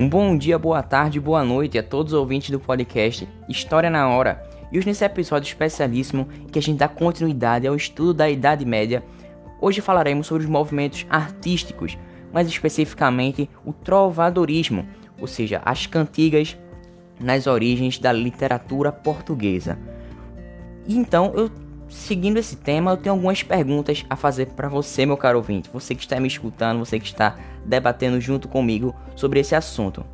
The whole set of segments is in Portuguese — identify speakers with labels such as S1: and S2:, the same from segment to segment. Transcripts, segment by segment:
S1: Um bom dia, boa tarde, boa noite a todos os ouvintes do podcast História na Hora. E hoje nesse episódio especialíssimo que a gente dá continuidade ao estudo da Idade Média, hoje falaremos sobre os movimentos artísticos, mais especificamente o trovadorismo, ou seja, as cantigas nas origens da literatura portuguesa. Então, eu seguindo esse tema, eu tenho algumas perguntas a fazer para você, meu caro ouvinte, você que está me escutando, você que está debatendo junto comigo sobre esse assunto.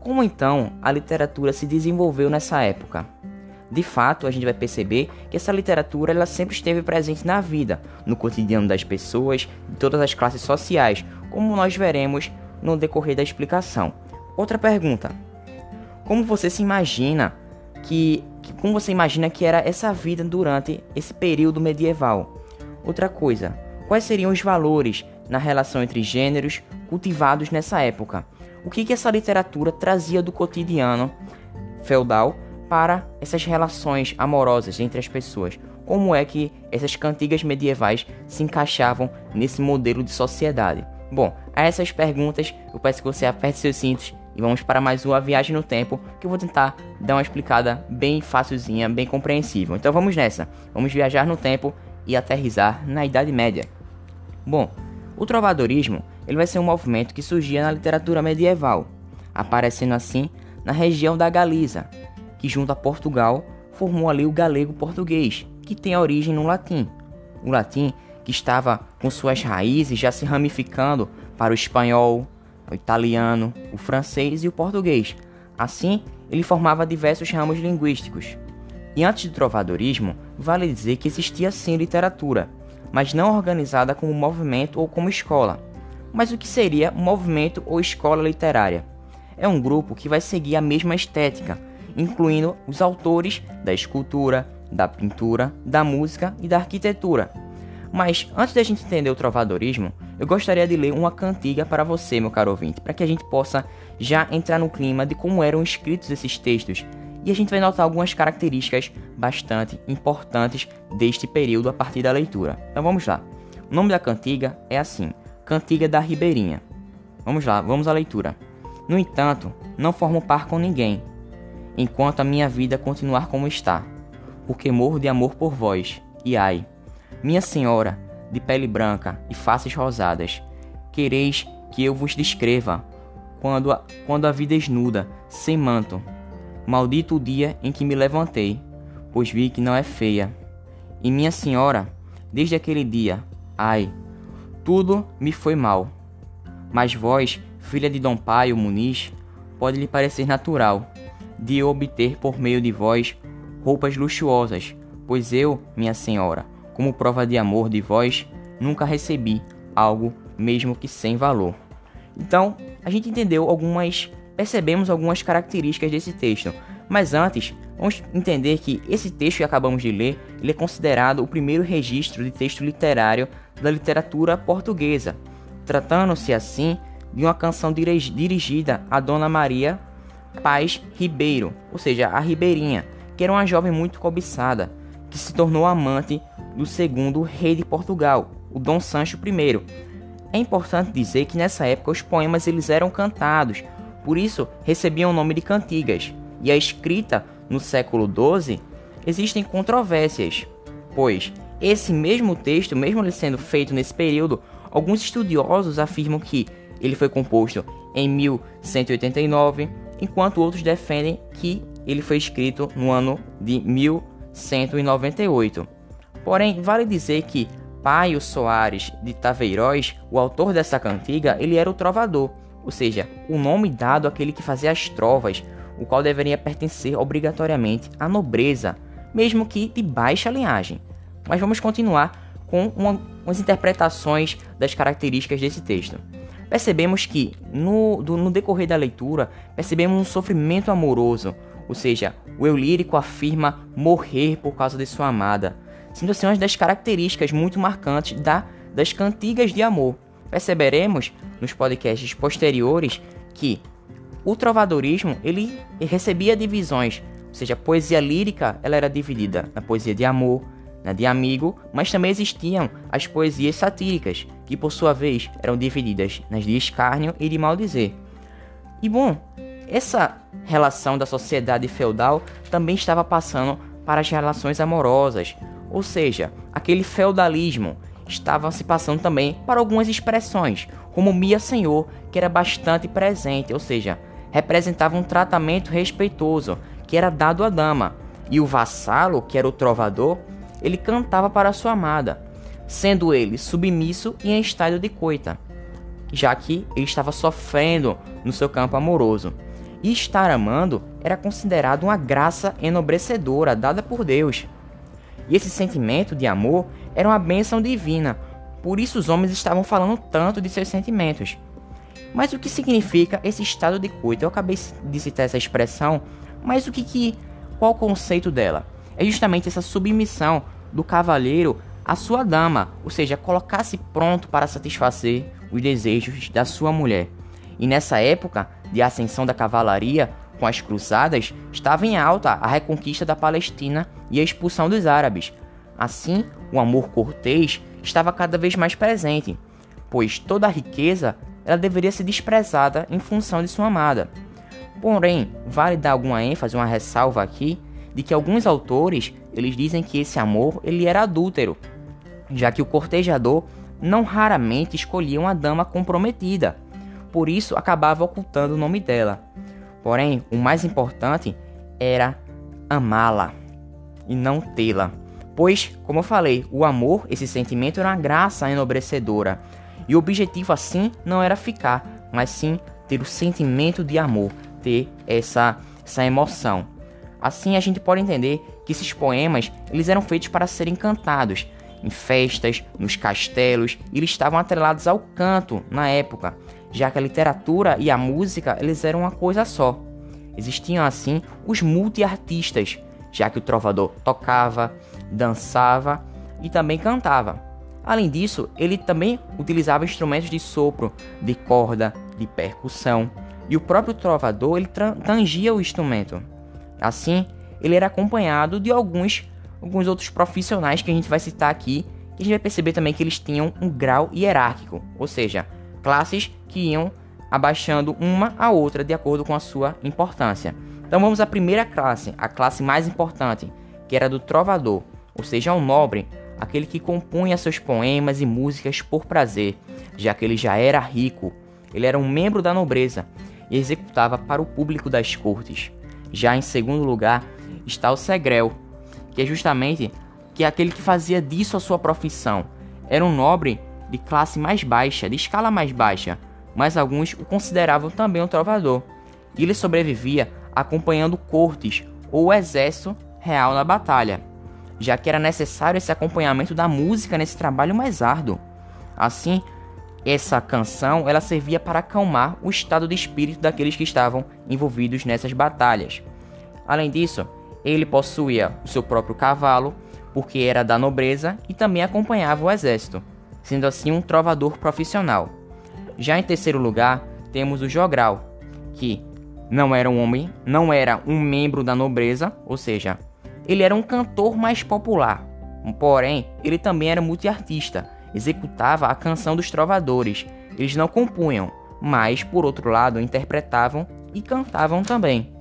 S1: Como então a literatura se desenvolveu nessa época? De fato, a gente vai perceber que essa literatura ela sempre esteve presente na vida, no cotidiano das pessoas, de todas as classes sociais, como nós veremos no decorrer da explicação. Outra pergunta: Como você se imagina que como você imagina que era essa vida durante esse período medieval? Outra coisa, quais seriam os valores na relação entre gêneros cultivados nessa época? O que, que essa literatura trazia do cotidiano feudal para essas relações amorosas entre as pessoas? Como é que essas cantigas medievais se encaixavam nesse modelo de sociedade? Bom, a essas perguntas eu peço que você aperte seus cintos e vamos para mais uma viagem no tempo que eu vou tentar dar uma explicada bem facilzinha, bem compreensível. Então vamos nessa. Vamos viajar no tempo e aterrizar na Idade Média. Bom, o trovadorismo ele vai ser um movimento que surgia na literatura medieval, aparecendo assim na região da Galiza, que junto a Portugal formou ali o galego português, que tem origem no latim. O latim que estava com suas raízes já se ramificando para o espanhol, o italiano, o francês e o português. Assim, ele formava diversos ramos linguísticos. E antes do trovadorismo, vale dizer que existia sim literatura, mas não organizada como movimento ou como escola. Mas o que seria movimento ou escola literária? É um grupo que vai seguir a mesma estética, incluindo os autores da escultura, da pintura, da música e da arquitetura. Mas antes da gente entender o trovadorismo, eu gostaria de ler uma cantiga para você, meu caro ouvinte, para que a gente possa já entrar no clima de como eram escritos esses textos. E a gente vai notar algumas características bastante importantes deste período a partir da leitura. Então vamos lá. O nome da cantiga é assim: Cantiga da Ribeirinha. Vamos lá, vamos à leitura. No entanto, não formo par com ninguém, enquanto a minha vida continuar como está, porque morro de amor por vós. E ai, minha senhora, de pele branca e faces rosadas, quereis que eu vos descreva quando a, quando a vida esnuda, sem manto. Maldito o dia em que me levantei, pois vi que não é feia. E minha senhora, desde aquele dia, ai, tudo me foi mal. Mas vós, filha de Dom Paio Muniz, pode lhe parecer natural de obter por meio de vós roupas luxuosas, pois eu, minha senhora, como prova de amor de vós, nunca recebi algo mesmo que sem valor. Então, a gente entendeu algumas, percebemos algumas características desse texto. Mas antes, vamos entender que esse texto que acabamos de ler, ele é considerado o primeiro registro de texto literário da literatura portuguesa, tratando-se assim de uma canção dirigida a Dona Maria Paz Ribeiro, ou seja, a Ribeirinha, que era uma jovem muito cobiçada, que se tornou amante do segundo rei de Portugal, o Dom Sancho I. É importante dizer que nessa época os poemas eles eram cantados, por isso recebiam o nome de cantigas. E a escrita no século XII existem controvérsias, pois esse mesmo texto, mesmo ele sendo feito nesse período, alguns estudiosos afirmam que ele foi composto em 1189, enquanto outros defendem que ele foi escrito no ano de 1198. Porém, vale dizer que Paio Soares de Taveiróis, o autor dessa cantiga, ele era o trovador, ou seja, o nome dado àquele que fazia as trovas, o qual deveria pertencer obrigatoriamente à nobreza, mesmo que de baixa linhagem. Mas vamos continuar com uma, umas interpretações das características desse texto. Percebemos que, no, do, no decorrer da leitura, percebemos um sofrimento amoroso, ou seja, o eu lírico afirma morrer por causa de sua amada, sendo assim uma das características muito marcantes da, das cantigas de amor. Perceberemos nos podcasts posteriores que o trovadorismo ele recebia divisões, ou seja, a poesia lírica ela era dividida na poesia de amor, na de amigo, mas também existiam as poesias satíricas, que por sua vez eram divididas nas de escárnio e de maldizer. E bom, essa relação da sociedade feudal também estava passando para as relações amorosas, ou seja, aquele feudalismo estava se passando também para algumas expressões, como Mia Senhor, que era bastante presente, ou seja, representava um tratamento respeitoso que era dado à dama, e o vassalo, que era o trovador, ele cantava para sua amada, sendo ele submisso e em estado de coita, já que ele estava sofrendo no seu campo amoroso. E estar amando era considerado uma graça enobrecedora dada por Deus. E esse sentimento de amor era uma bênção divina, por isso os homens estavam falando tanto de seus sentimentos. Mas o que significa esse estado de coito? Eu acabei de citar essa expressão, mas o que, que qual o conceito dela? É justamente essa submissão do cavalheiro à sua dama, ou seja, colocar-se pronto para satisfazer os desejos da sua mulher. E nessa época de ascensão da cavalaria, com as cruzadas, estava em alta a reconquista da Palestina e a expulsão dos árabes. Assim, o amor cortês estava cada vez mais presente, pois toda a riqueza ela deveria ser desprezada em função de sua amada. Porém, vale dar alguma ênfase, uma ressalva aqui, de que alguns autores eles dizem que esse amor ele era adúltero, já que o cortejador não raramente escolhia uma dama comprometida, por isso acabava ocultando o nome dela. Porém, o mais importante era amá-la e não tê-la. Pois, como eu falei, o amor, esse sentimento era uma graça enobrecedora. E o objetivo assim não era ficar, mas sim ter o sentimento de amor, ter essa, essa emoção. Assim a gente pode entender que esses poemas eles eram feitos para serem cantados em festas, nos castelos, e eles estavam atrelados ao canto na época, já que a literatura e a música eles eram uma coisa só. Existiam assim os multiartistas, já que o trovador tocava, dançava e também cantava. Além disso, ele também utilizava instrumentos de sopro, de corda, de percussão, e o próprio trovador ele tangia o instrumento. Assim, ele era acompanhado de alguns, alguns outros profissionais que a gente vai citar aqui, e a gente vai perceber também que eles tinham um grau hierárquico, ou seja, classes que iam abaixando uma a outra de acordo com a sua importância. Então vamos à primeira classe, a classe mais importante, que era do trovador, ou seja, o nobre, aquele que compunha seus poemas e músicas por prazer, já que ele já era rico. Ele era um membro da nobreza e executava para o público das cortes. Já em segundo lugar está o segrel, que é justamente que é aquele que fazia disso a sua profissão. Era um nobre de classe mais baixa, de escala mais baixa, mas alguns o consideravam também um trovador. E ele sobrevivia acompanhando cortes ou o exército real na batalha, já que era necessário esse acompanhamento da música nesse trabalho mais árduo. Assim, essa canção ela servia para acalmar o estado de espírito daqueles que estavam envolvidos nessas batalhas. Além disso, ele possuía o seu próprio cavalo, porque era da nobreza e também acompanhava o exército, sendo assim um trovador profissional. Já em terceiro lugar, temos o jogral, que não era um homem, não era um membro da nobreza, ou seja, ele era um cantor mais popular. Porém, ele também era multiartista, executava a canção dos trovadores. Eles não compunham, mas por outro lado interpretavam e cantavam também.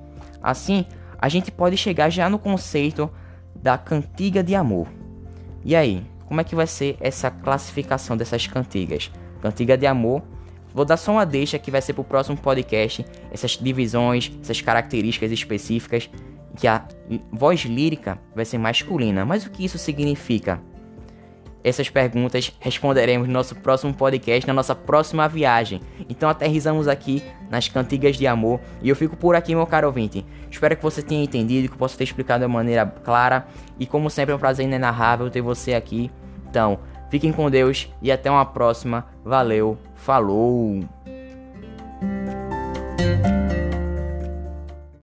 S1: Assim, a gente pode chegar já no conceito da cantiga de amor. E aí, como é que vai ser essa classificação dessas cantigas? Cantiga de amor Vou dar só uma deixa que vai ser pro próximo podcast, essas divisões, essas características específicas, que a voz lírica vai ser masculina. Mas o que isso significa? Essas perguntas responderemos no nosso próximo podcast, na nossa próxima viagem. Então aterrizamos aqui nas cantigas de amor e eu fico por aqui, meu caro ouvinte. Espero que você tenha entendido, que eu possa ter explicado de maneira clara e como sempre é um prazer inenarrável ter você aqui. Então, fiquem com Deus e até uma próxima. Valeu, falou!